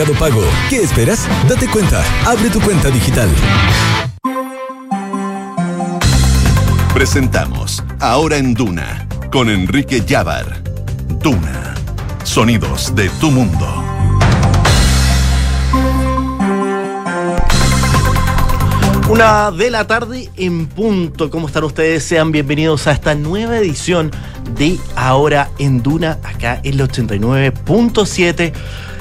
Mercado Pago. ¿Qué esperas? Date cuenta. Abre tu cuenta digital. Presentamos Ahora en Duna con Enrique Llávar. Duna. Sonidos de tu mundo. Una de la tarde en punto. ¿Cómo están ustedes? Sean bienvenidos a esta nueva edición de Ahora en Duna, acá en el 89.7.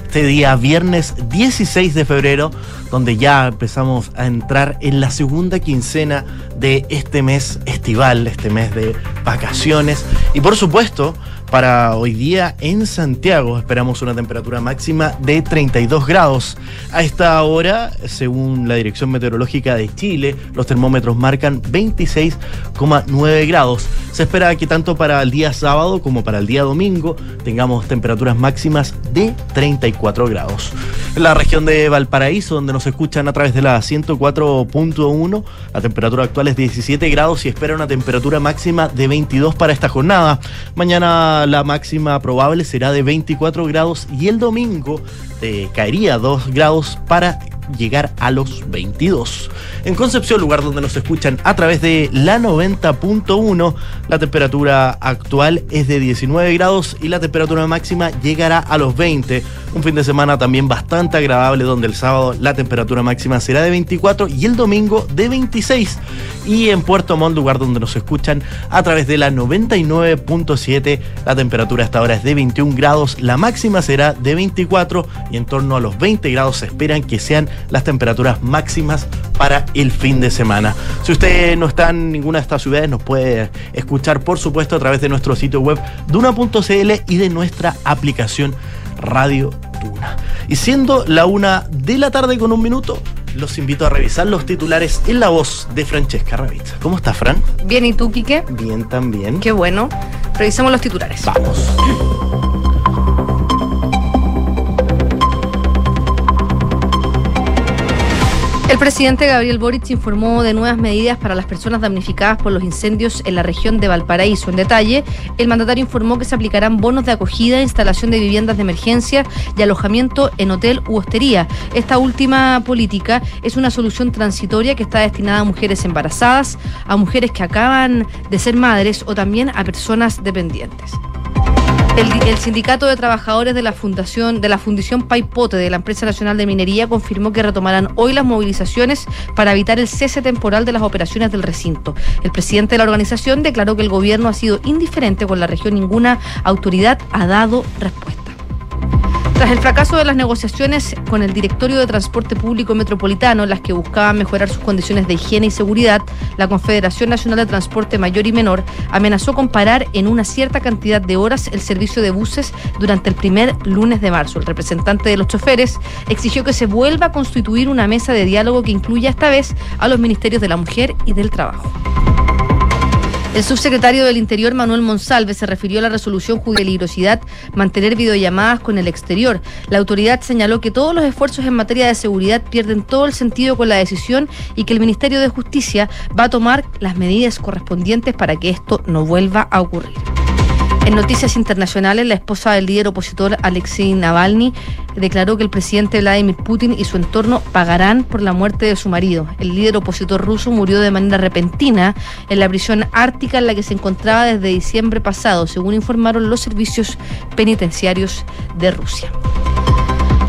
Este día viernes 16 de febrero, donde ya empezamos a entrar en la segunda quincena de este mes estival, este mes de vacaciones. Y por supuesto, para hoy día en Santiago esperamos una temperatura máxima de 32 grados. A esta hora, según la Dirección Meteorológica de Chile, los termómetros marcan 26,9 grados. Se espera que tanto para el día sábado como para el día domingo tengamos temperaturas máximas de 34 grados. La región de Valparaíso, donde nos escuchan a través de la 104.1, la temperatura actual es 17 grados y espera una temperatura máxima de 22 para esta jornada. Mañana la máxima probable será de 24 grados y el domingo eh, caería 2 grados para llegar a los 22. En Concepción, lugar donde nos escuchan a través de la 90.1, la temperatura actual es de 19 grados y la temperatura máxima llegará a los 20. Un fin de semana también bastante agradable donde el sábado la temperatura máxima será de 24 y el domingo de 26. Y en Puerto Montt, lugar donde nos escuchan a través de la 99.7, la temperatura hasta ahora es de 21 grados, la máxima será de 24 y en torno a los 20 grados se esperan que sean las temperaturas máximas para el fin de semana. Si usted no está en ninguna de estas ciudades, nos puede escuchar, por supuesto, a través de nuestro sitio web duna.cl y de nuestra aplicación Radio Duna. Y siendo la una de la tarde con un minuto, los invito a revisar los titulares en la voz de Francesca Ravizza. ¿Cómo estás, Fran? Bien, ¿y tú, Quique? Bien, también. Qué bueno. Revisemos los titulares. Vamos. El presidente Gabriel Boric informó de nuevas medidas para las personas damnificadas por los incendios en la región de Valparaíso. En detalle, el mandatario informó que se aplicarán bonos de acogida, instalación de viviendas de emergencia y alojamiento en hotel u hostería. Esta última política es una solución transitoria que está destinada a mujeres embarazadas, a mujeres que acaban de ser madres o también a personas dependientes. El, sindicato de trabajadores de la fundación de la fundición Paipote de la empresa nacional de minería confirmó que retomarán hoy las movilizaciones para evitar el cese temporal de las operaciones del recinto. El presidente de la organización declaró que el gobierno ha sido indiferente con la región, ninguna autoridad ha dado respuesta. Tras el fracaso de las negociaciones con el Directorio de Transporte Público Metropolitano, las que buscaban mejorar sus condiciones de higiene y seguridad, la Confederación Nacional de Transporte Mayor y Menor amenazó con parar en una cierta cantidad de horas el servicio de buses durante el primer lunes de marzo. El representante de los choferes exigió que se vuelva a constituir una mesa de diálogo que incluya esta vez a los ministerios de la Mujer y del Trabajo. El subsecretario del Interior, Manuel Monsalve, se refirió a la resolución de peligrosidad mantener videollamadas con el exterior. La autoridad señaló que todos los esfuerzos en materia de seguridad pierden todo el sentido con la decisión y que el Ministerio de Justicia va a tomar las medidas correspondientes para que esto no vuelva a ocurrir. En noticias internacionales, la esposa del líder opositor Alexei Navalny declaró que el presidente Vladimir Putin y su entorno pagarán por la muerte de su marido. El líder opositor ruso murió de manera repentina en la prisión ártica en la que se encontraba desde diciembre pasado, según informaron los servicios penitenciarios de Rusia.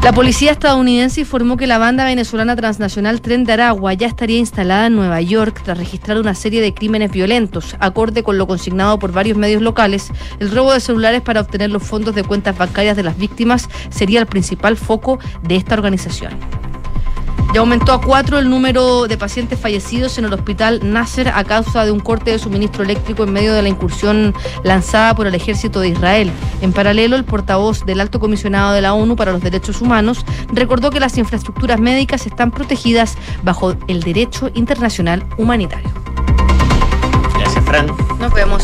La policía estadounidense informó que la banda venezolana transnacional Tren de Aragua ya estaría instalada en Nueva York tras registrar una serie de crímenes violentos. Acorde con lo consignado por varios medios locales, el robo de celulares para obtener los fondos de cuentas bancarias de las víctimas sería el principal foco de esta organización. Ya aumentó a cuatro el número de pacientes fallecidos en el hospital Nasser a causa de un corte de suministro eléctrico en medio de la incursión lanzada por el ejército de Israel. En paralelo, el portavoz del alto comisionado de la ONU para los Derechos Humanos recordó que las infraestructuras médicas están protegidas bajo el derecho internacional humanitario. Gracias, Fran. Nos vemos.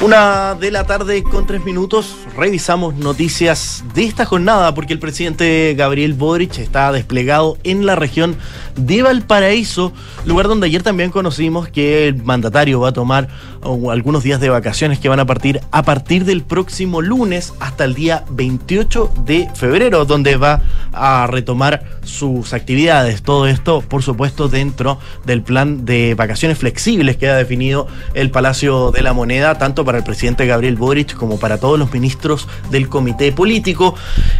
Una de la tarde con tres minutos, revisamos noticias de esta jornada porque el presidente Gabriel Boric está desplegado en la región de Valparaíso, lugar donde ayer también conocimos que el mandatario va a tomar algunos días de vacaciones que van a partir a partir del próximo lunes hasta el día 28 de febrero, donde va a retomar sus actividades. Todo esto, por supuesto, dentro del plan de vacaciones flexibles que ha definido el Palacio de la Moneda, tanto para el presidente Gabriel Boric como para todos los ministros del comité político,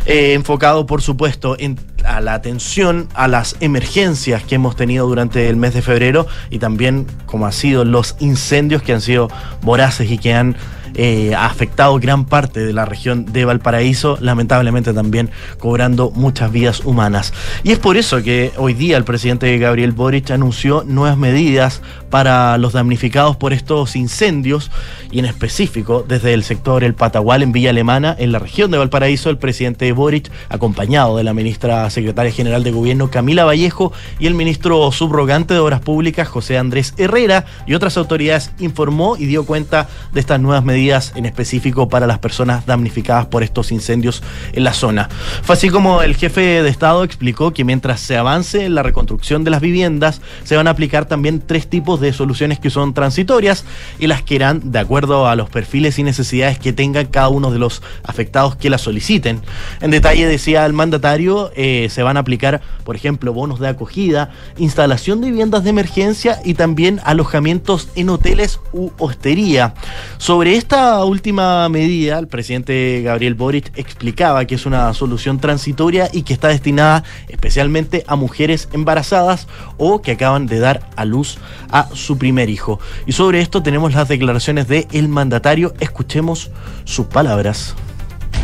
eh, enfocado por supuesto en a la atención a las emergencias que hemos tenido durante el mes de febrero y también como ha sido los incendios que han sido voraces y que han eh, ha afectado gran parte de la región de Valparaíso, lamentablemente también cobrando muchas vidas humanas. Y es por eso que hoy día el presidente Gabriel Boric anunció nuevas medidas para los damnificados por estos incendios y en específico desde el sector El Patagual en Villa Alemana, en la región de Valparaíso, el presidente Boric, acompañado de la ministra secretaria general de gobierno Camila Vallejo y el ministro subrogante de Obras Públicas José Andrés Herrera y otras autoridades, informó y dio cuenta de estas nuevas medidas en específico para las personas damnificadas por estos incendios en la zona. Fue así como el jefe de Estado explicó que mientras se avance en la reconstrucción de las viviendas, se van a aplicar también tres tipos de soluciones que son transitorias y las que irán de acuerdo a los perfiles y necesidades que tengan cada uno de los afectados que las soliciten. En detalle decía el mandatario, eh, se van a aplicar, por ejemplo, bonos de acogida, instalación de viviendas de emergencia y también alojamientos en hoteles u hostería. Sobre esta última medida, el presidente Gabriel Boric explicaba que es una solución transitoria y que está destinada especialmente a mujeres embarazadas o que acaban de dar a luz a su primer hijo. Y sobre esto tenemos las declaraciones del el mandatario. Escuchemos sus palabras.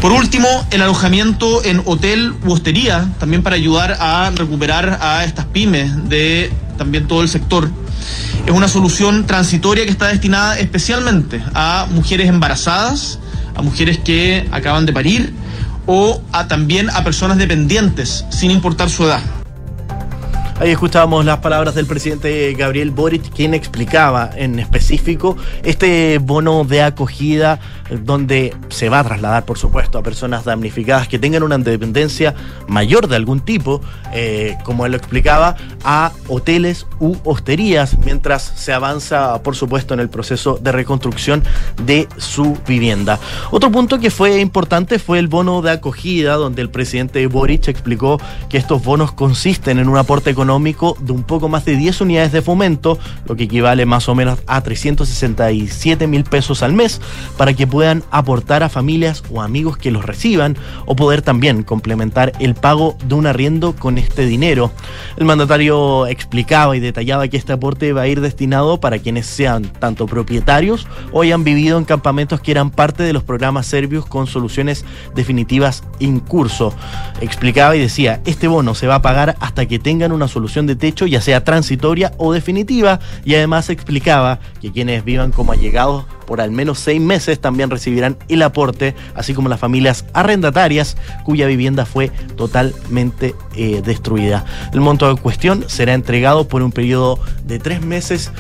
Por último, el alojamiento en hotel u hostería, también para ayudar a recuperar a estas pymes de también todo el sector es una solución transitoria que está destinada especialmente a mujeres embarazadas, a mujeres que acaban de parir o a, también a personas dependientes, sin importar su edad. Ahí escuchábamos las palabras del presidente Gabriel Boric, quien explicaba en este bono de acogida eh, donde se va a trasladar, por supuesto, a personas damnificadas que tengan una dependencia mayor de algún tipo, eh, como él lo explicaba, a hoteles u hosterías, mientras se avanza, por supuesto, en el proceso de reconstrucción de su vivienda. Otro punto que fue importante fue el bono de acogida, donde el presidente Boric explicó que estos bonos consisten en un aporte económico de un poco más de 10 unidades de fomento, lo que equivale más o menos a 367 mil pesos al mes, para que puedan aportar a familias o amigos que los reciban o poder también complementar el pago de un arriendo con este dinero. El mandatario explicaba y detallaba que este aporte va a ir destinado para quienes sean tanto propietarios o hayan vivido en campamentos que eran parte de los programas serbios con soluciones definitivas en curso. Explicaba y decía, este bono se va a pagar hasta que tengan una solución de techo, ya sea transitoria o definitiva, y además explicaba que quienes vivan como allegados por al menos seis meses también recibirán el aporte, así como las familias arrendatarias cuya vivienda fue totalmente eh, destruida. El monto en cuestión será entregado por un periodo de tres meses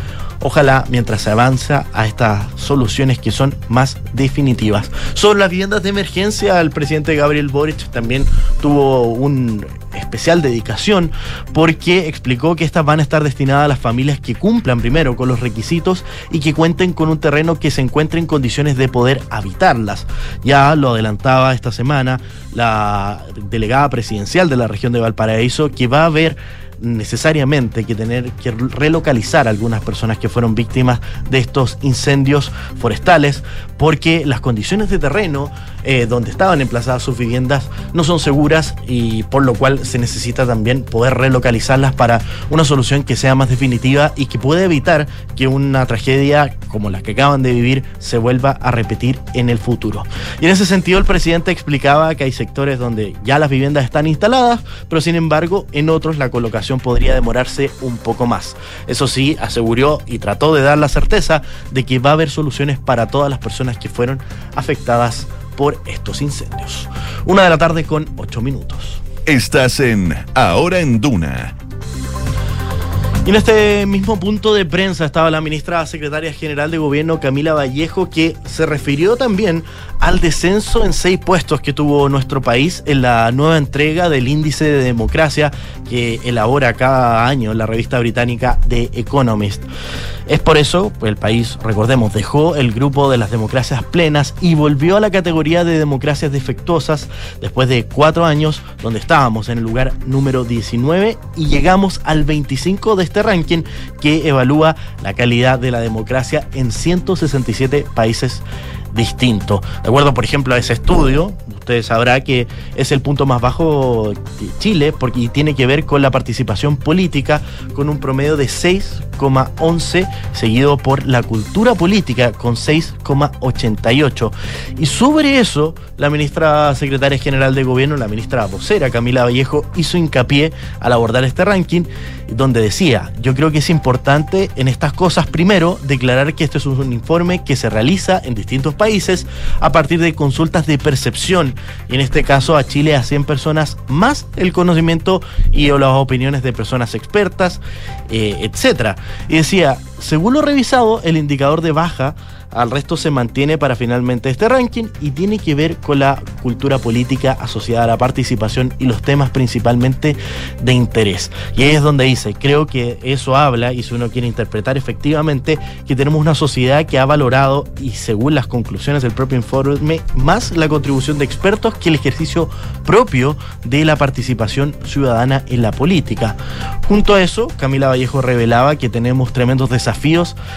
ojalá mientras se avanza a estas soluciones que son más definitivas. Sobre las viviendas de emergencia, el presidente Gabriel Boric también tuvo un especial dedicación porque explicó que estas van a estar destinadas a las familias que cumplan primero con los requisitos y que cuenten con un terreno que se encuentre en condiciones de poder habitarlas. Ya lo adelantaba esta semana la delegada presidencial de la región de Valparaíso que va a haber necesariamente que tener que relocalizar a algunas personas que fueron víctimas de estos incendios forestales porque las condiciones de terreno eh, donde estaban emplazadas sus viviendas no son seguras y por lo cual se necesita también poder relocalizarlas para una solución que sea más definitiva y que pueda evitar que una tragedia como la que acaban de vivir se vuelva a repetir en el futuro. Y en ese sentido el presidente explicaba que hay sectores donde ya las viviendas están instaladas, pero sin embargo en otros la colocación podría demorarse un poco más. Eso sí, aseguró y trató de dar la certeza de que va a haber soluciones para todas las personas que fueron afectadas por estos incendios. Una de la tarde con ocho minutos. Estás en Ahora en Duna Y en este mismo punto de prensa estaba la ministra secretaria general de gobierno Camila Vallejo que se refirió también al descenso en seis puestos que tuvo nuestro país en la nueva entrega del índice de democracia que elabora cada año la revista británica The Economist. Es por eso, el país, recordemos, dejó el grupo de las democracias plenas y volvió a la categoría de democracias defectuosas después de cuatro años donde estábamos en el lugar número 19 y llegamos al 25 de este ranking que evalúa la calidad de la democracia en 167 países distintos. De acuerdo, por ejemplo, a ese estudio, usted sabrá que es el punto más bajo de Chile porque tiene que ver con la participación política con un promedio de 6,11 seguido por la cultura política con 6,88. Y sobre eso, la ministra secretaria general de gobierno, la ministra vocera Camila Vallejo, hizo hincapié al abordar este ranking donde decía, yo creo que es importante en estas cosas primero declarar que esto es un informe que se realiza en distintos países a partir de consultas de percepción y en este caso a Chile a 100 personas más el conocimiento y las opiniones de personas expertas, eh, etcétera. Y decía, según lo revisado, el indicador de baja al resto se mantiene para finalmente este ranking y tiene que ver con la cultura política asociada a la participación y los temas principalmente de interés. Y ahí es donde dice, creo que eso habla, y si uno quiere interpretar efectivamente, que tenemos una sociedad que ha valorado, y según las conclusiones del propio informe, más la contribución de expertos que el ejercicio propio de la participación ciudadana en la política. Junto a eso, Camila Vallejo revelaba que tenemos tremendos desafíos,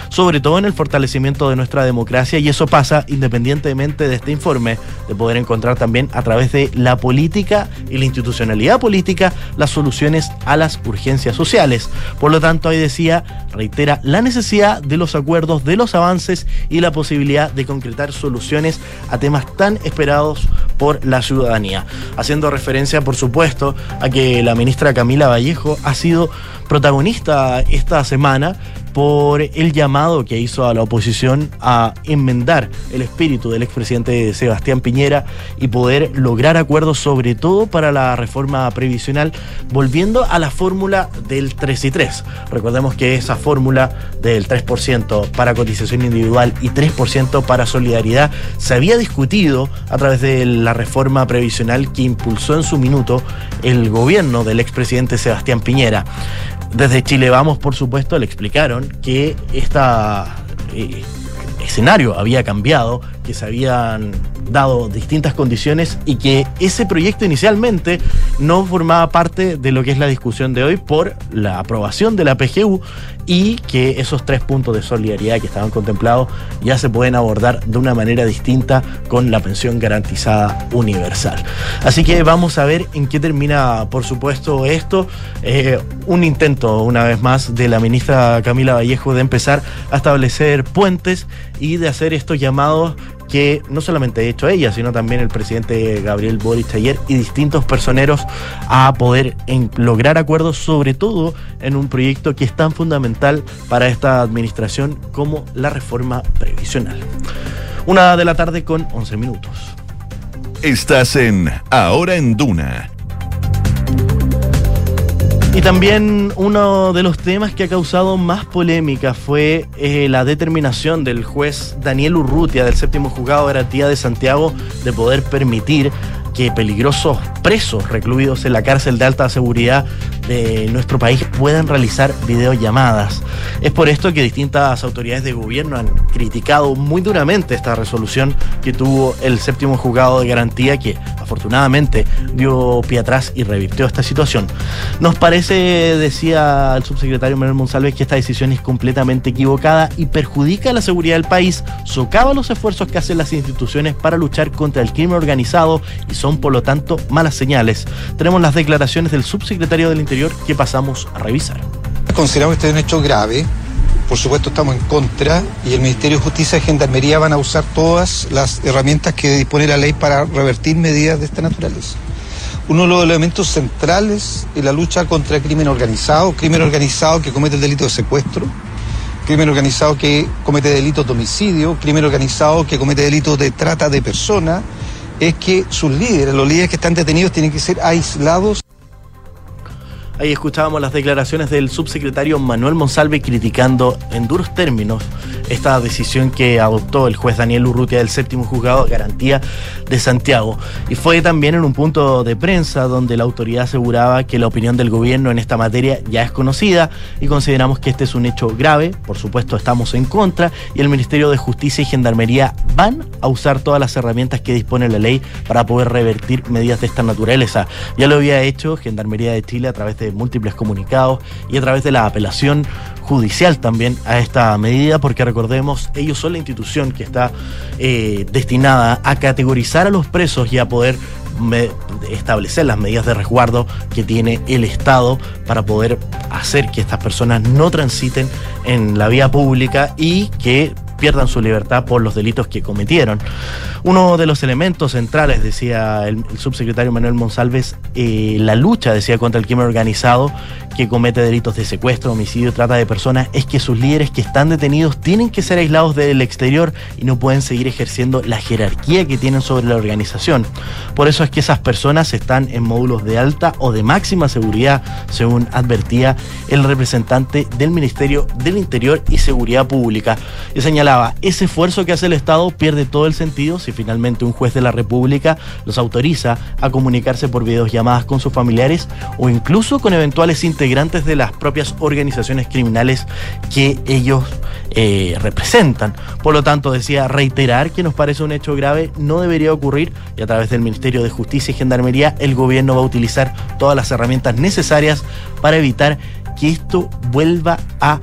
sobre todo en el fortalecimiento de nuestra democracia y eso pasa independientemente de este informe, de poder encontrar también a través de la política y la institucionalidad política las soluciones a las urgencias sociales. Por lo tanto, ahí decía, reitera la necesidad de los acuerdos, de los avances y la posibilidad de concretar soluciones a temas tan esperados por la ciudadanía. Haciendo referencia, por supuesto, a que la ministra Camila Vallejo ha sido protagonista esta semana por el llamado que hizo a la oposición a enmendar el espíritu del expresidente Sebastián Piñera y poder lograr acuerdos sobre todo para la reforma previsional, volviendo a la fórmula del 3 y 3. Recordemos que esa fórmula del 3% para cotización individual y 3% para solidaridad se había discutido a través de la reforma previsional que impulsó en su minuto el gobierno del expresidente Sebastián Piñera. Desde Chile Vamos, por supuesto, le explicaron que este escenario había cambiado, que se habían dado distintas condiciones y que ese proyecto inicialmente no formaba parte de lo que es la discusión de hoy por la aprobación de la PGU y que esos tres puntos de solidaridad que estaban contemplados ya se pueden abordar de una manera distinta con la pensión garantizada universal. Así que vamos a ver en qué termina, por supuesto, esto. Eh, un intento, una vez más, de la ministra Camila Vallejo de empezar a establecer puentes y de hacer estos llamados que no solamente ha hecho ella, sino también el presidente Gabriel Boric ayer y distintos personeros a poder lograr acuerdos, sobre todo en un proyecto que es tan fundamental para esta administración como la reforma previsional. Una de la tarde con 11 minutos. Estás en Ahora en Duna y también uno de los temas que ha causado más polémica fue eh, la determinación del juez Daniel Urrutia del séptimo juzgado de garantía de Santiago de poder permitir que peligrosos presos recluidos en la cárcel de alta seguridad de nuestro país puedan realizar videollamadas. Es por esto que distintas autoridades de gobierno han criticado muy duramente esta resolución que tuvo el séptimo juzgado de garantía que afortunadamente dio pie atrás y revirtió esta situación. Nos parece, decía el subsecretario Manuel Monsalves, que esta decisión es completamente equivocada y perjudica la seguridad del país, socava los esfuerzos que hacen las instituciones para luchar contra el crimen organizado y son por lo tanto malas señales. Tenemos las declaraciones del subsecretario del Interior que pasamos a revisar. Consideramos que este es un hecho grave. Por supuesto estamos en contra y el Ministerio de Justicia y Gendarmería van a usar todas las herramientas que dispone la ley para revertir medidas de esta naturaleza. Uno de los elementos centrales en la lucha contra el crimen organizado, crimen organizado que comete el delito de secuestro, crimen organizado que comete delitos de homicidio, crimen organizado que comete delitos de trata de personas, es que sus líderes, los líderes que están detenidos, tienen que ser aislados. Ahí escuchábamos las declaraciones del subsecretario Manuel Monsalve criticando en duros términos esta decisión que adoptó el juez Daniel Urrutia del séptimo juzgado de garantía de Santiago. Y fue también en un punto de prensa donde la autoridad aseguraba que la opinión del gobierno en esta materia ya es conocida y consideramos que este es un hecho grave. Por supuesto, estamos en contra y el Ministerio de Justicia y Gendarmería van a usar todas las herramientas que dispone la ley para poder revertir medidas de esta naturaleza. Ya lo había hecho Gendarmería de Chile a través de múltiples comunicados y a través de la apelación judicial también a esta medida, porque recordemos, ellos son la institución que está eh, destinada a categorizar a los presos y a poder establecer las medidas de resguardo que tiene el Estado para poder hacer que estas personas no transiten en la vía pública y que pierdan su libertad por los delitos que cometieron. Uno de los elementos centrales, decía el, subsecretario Manuel Monsalves, eh, la lucha, decía, contra el crimen organizado que comete delitos de secuestro, homicidio, trata de personas, es que sus líderes que están detenidos tienen que ser aislados del exterior y no pueden seguir ejerciendo la jerarquía que tienen sobre la organización. Por eso es que esas personas están en módulos de alta o de máxima seguridad, según advertía el representante del Ministerio del Interior y Seguridad Pública. Y ese esfuerzo que hace el Estado pierde todo el sentido si finalmente un juez de la República los autoriza a comunicarse por videollamadas con sus familiares o incluso con eventuales integrantes integrantes de las propias organizaciones criminales que ellos eh, representan. Por lo tanto, decía reiterar que nos parece un hecho grave, no debería ocurrir y a través del Ministerio de Justicia y Gendarmería el gobierno va a utilizar todas las herramientas necesarias para evitar que esto vuelva a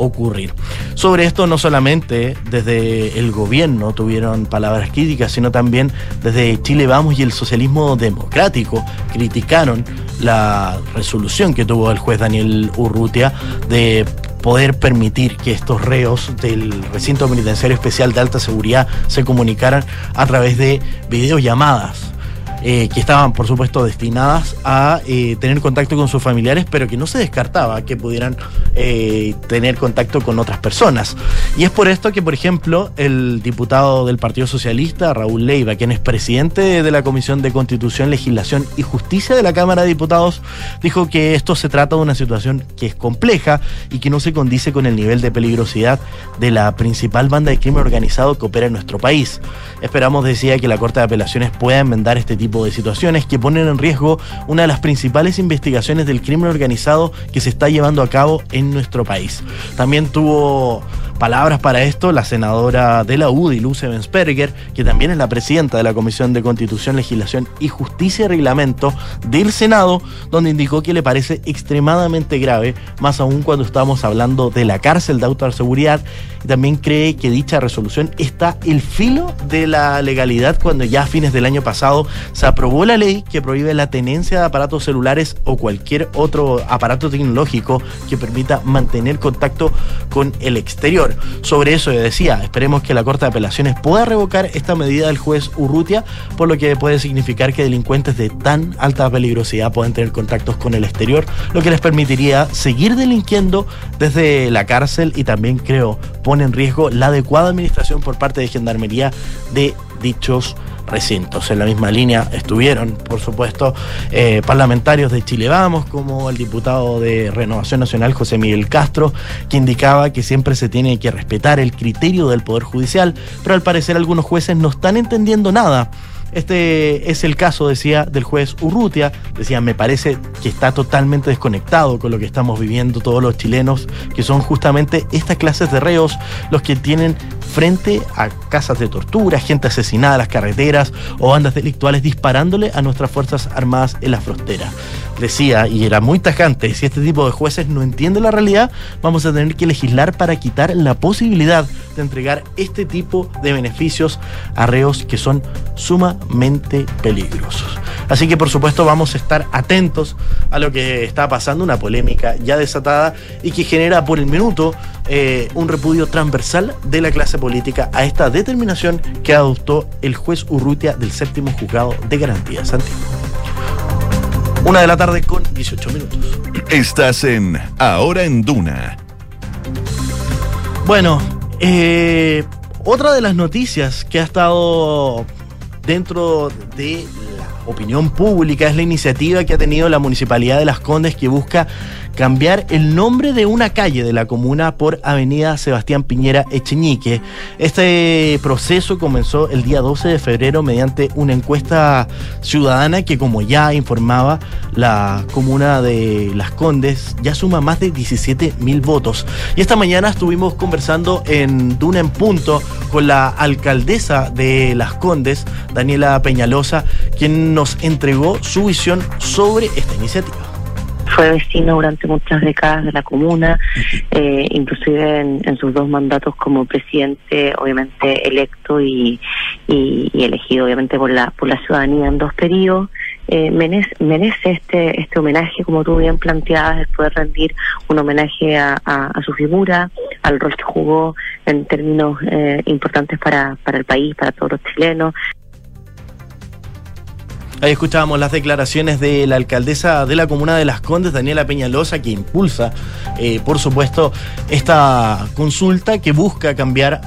ocurrir. Sobre esto no solamente desde el gobierno tuvieron palabras críticas, sino también desde Chile Vamos y el socialismo democrático criticaron la resolución que tuvo el juez Daniel Urrutia de poder permitir que estos reos del recinto penitenciario especial de alta seguridad se comunicaran a través de videollamadas. Eh, que estaban, por supuesto, destinadas a eh, tener contacto con sus familiares, pero que no se descartaba que pudieran eh, tener contacto con otras personas. Y es por esto que, por ejemplo, el diputado del Partido Socialista, Raúl Leiva, quien es presidente de la Comisión de Constitución, Legislación y Justicia de la Cámara de Diputados, dijo que esto se trata de una situación que es compleja y que no se condice con el nivel de peligrosidad de la principal banda de crimen organizado que opera en nuestro país. Esperamos, decía, que la Corte de Apelaciones pueda enmendar este tipo de situaciones que ponen en riesgo una de las principales investigaciones del crimen organizado que se está llevando a cabo en nuestro país. También tuvo palabras para esto la senadora de la UDI, Luce Bensperger, que también es la presidenta de la Comisión de Constitución, Legislación y Justicia y Reglamento del Senado, donde indicó que le parece extremadamente grave, más aún cuando estamos hablando de la cárcel de autoseguridad, y también cree que dicha resolución está el filo de la legalidad cuando ya a fines del año pasado se aprobó la ley que prohíbe la tenencia de aparatos celulares o cualquier otro aparato tecnológico que permita mantener contacto con el exterior. Sobre eso yo decía, esperemos que la Corte de Apelaciones pueda revocar esta medida del juez Urrutia, por lo que puede significar que delincuentes de tan alta peligrosidad puedan tener contactos con el exterior, lo que les permitiría seguir delinquiendo desde la cárcel y también creo pone en riesgo la adecuada administración por parte de Gendarmería de dichos recintos. En la misma línea estuvieron, por supuesto, eh, parlamentarios de Chile Vamos, como el diputado de Renovación Nacional, José Miguel Castro, que indicaba que siempre se tiene que respetar el criterio del Poder Judicial, pero al parecer algunos jueces no están entendiendo nada este es el caso, decía, del juez Urrutia. Decía, me parece que está totalmente desconectado con lo que estamos viviendo todos los chilenos, que son justamente estas clases de reos los que tienen frente a casas de tortura, gente asesinada en las carreteras o bandas delictuales disparándole a nuestras Fuerzas Armadas en la frontera. Decía, y era muy tajante, si este tipo de jueces no entiende la realidad, vamos a tener que legislar para quitar la posibilidad de entregar este tipo de beneficios a reos que son sumamente peligrosos. Así que por supuesto vamos a estar atentos a lo que está pasando, una polémica ya desatada y que genera por el minuto eh, un repudio transversal de la clase política a esta determinación que adoptó el juez Urrutia del séptimo juzgado de garantía Santiago. Una de la tarde con 18 minutos. Estás en Ahora en Duna. Bueno, eh, otra de las noticias que ha estado dentro de la opinión pública es la iniciativa que ha tenido la Municipalidad de Las Condes que busca cambiar el nombre de una calle de la comuna por Avenida Sebastián Piñera Echeñique. Este proceso comenzó el día 12 de febrero mediante una encuesta ciudadana que, como ya informaba, la comuna de Las Condes ya suma más de 17 mil votos. Y esta mañana estuvimos conversando en Duna en Punto con la alcaldesa de Las Condes, Daniela Peñalosa, quien nos entregó su visión sobre esta iniciativa fue vecino durante muchas décadas de la comuna, eh, inclusive en, sus dos mandatos como presidente, obviamente electo y, elegido obviamente por la por la ciudadanía en dos periodos. Eh, merece, este este homenaje, como tú bien planteabas, de poder rendir un homenaje a, su figura, al rol que jugó en términos eh, importantes para, para el país, para todos los chilenos. Ahí escuchábamos las declaraciones de la alcaldesa de la comuna de Las Condes, Daniela Peñalosa, que impulsa, eh, por supuesto, esta consulta que busca cambiar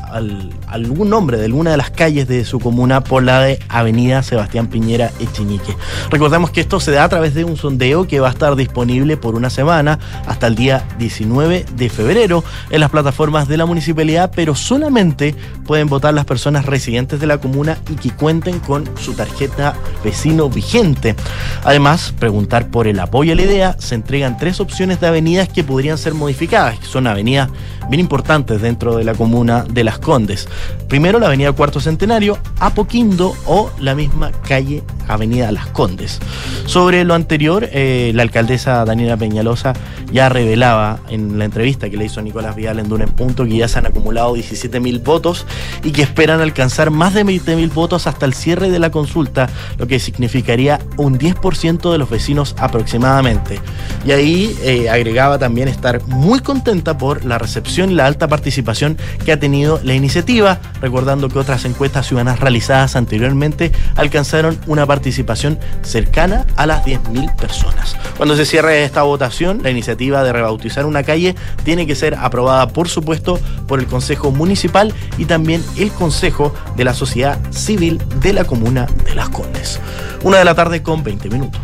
algún nombre de alguna de las calles de su comuna por la de Avenida Sebastián Piñera Echeñique. Recordemos que esto se da a través de un sondeo que va a estar disponible por una semana hasta el día 19 de febrero en las plataformas de la municipalidad, pero solamente pueden votar las personas residentes de la comuna y que cuenten con su tarjeta vecino vigente. Además, preguntar por el apoyo a la idea, se entregan tres opciones de avenidas que podrían ser modificadas, que son avenidas bien importantes dentro de la comuna de Las Condes. Primero, la avenida Cuarto Centenario, Apoquindo o la misma calle Avenida Las Condes. Sobre lo anterior, eh, la alcaldesa Daniela Peñalosa ya revelaba en la entrevista que le hizo Nicolás Vidal en Duna Punto que ya se han acumulado 17 mil votos y que esperan alcanzar más de 20 mil votos hasta el cierre de la consulta, lo que significaría un 10% de los vecinos aproximadamente. Y ahí eh, agregaba también estar muy contenta por la recepción y la alta participación que ha tenido la iniciativa, recordando que otras encuestas ciudadanas realizadas anteriormente alcanzaron una participación cercana a las 10.000 personas. Cuando se cierre esta votación, la iniciativa de rebautizar una calle tiene que ser aprobada, por supuesto, por el Consejo Municipal y también el Consejo de la Sociedad Civil de la Comuna de Las Condes. Una de la tarde con 20 minutos.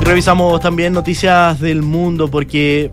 Y revisamos también noticias del mundo porque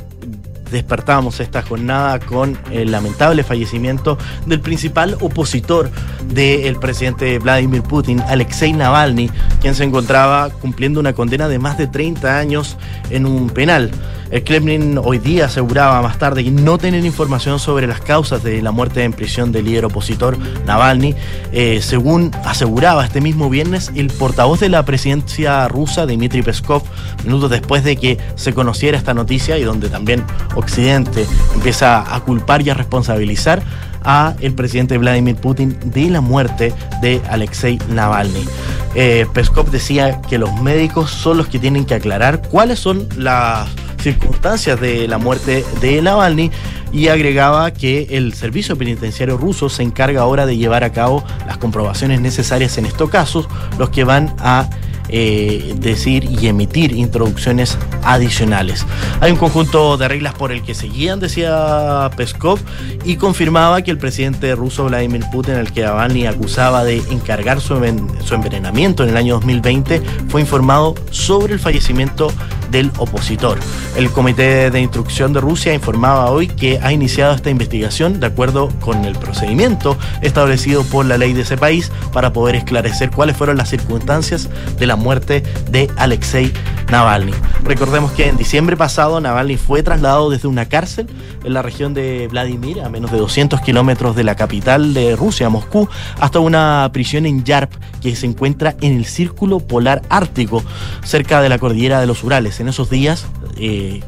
despertamos esta jornada con el lamentable fallecimiento del principal opositor del presidente Vladimir Putin, Alexei Navalny, quien se encontraba cumpliendo una condena de más de 30 años en un penal. El Kremlin hoy día aseguraba más tarde que no tener información sobre las causas de la muerte en prisión del líder opositor Navalny, eh, según aseguraba este mismo viernes el portavoz de la presidencia rusa, Dmitry Peskov, minutos después de que se conociera esta noticia y donde también Occidente empieza a culpar y a responsabilizar a el presidente Vladimir Putin de la muerte de Alexei Navalny. Eh, Peskov decía que los médicos son los que tienen que aclarar cuáles son las circunstancias de la muerte de Navalny y agregaba que el servicio penitenciario ruso se encarga ahora de llevar a cabo las comprobaciones necesarias en estos casos, los que van a eh, decir y emitir introducciones adicionales. Hay un conjunto de reglas por el que se guían, decía Peskov, y confirmaba que el presidente ruso Vladimir Putin, al que Navalny acusaba de encargar su, su envenenamiento en el año 2020, fue informado sobre el fallecimiento del opositor. El Comité de Instrucción de Rusia informaba hoy que ha iniciado esta investigación de acuerdo con el procedimiento establecido por la ley de ese país para poder esclarecer cuáles fueron las circunstancias de la muerte de Alexei Navalny. Recordemos que en diciembre pasado Navalny fue trasladado desde una cárcel en la región de Vladimir, a menos de 200 kilómetros de la capital de Rusia, Moscú, hasta una prisión en Yarp que se encuentra en el Círculo Polar Ártico, cerca de la cordillera de los Urales. En esos días, eh,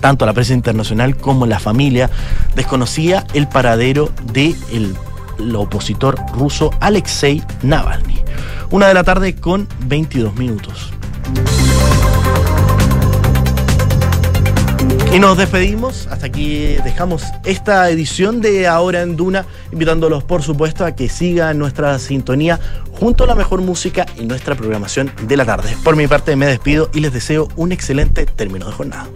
tanto la prensa internacional como la familia desconocía el paradero del opositor ruso Alexei Navalny. Una de la tarde con 22 minutos. Y nos despedimos, hasta aquí dejamos esta edición de Ahora en Duna, invitándolos por supuesto a que sigan nuestra sintonía junto a la mejor música y nuestra programación de la tarde. Por mi parte me despido y les deseo un excelente término de jornada.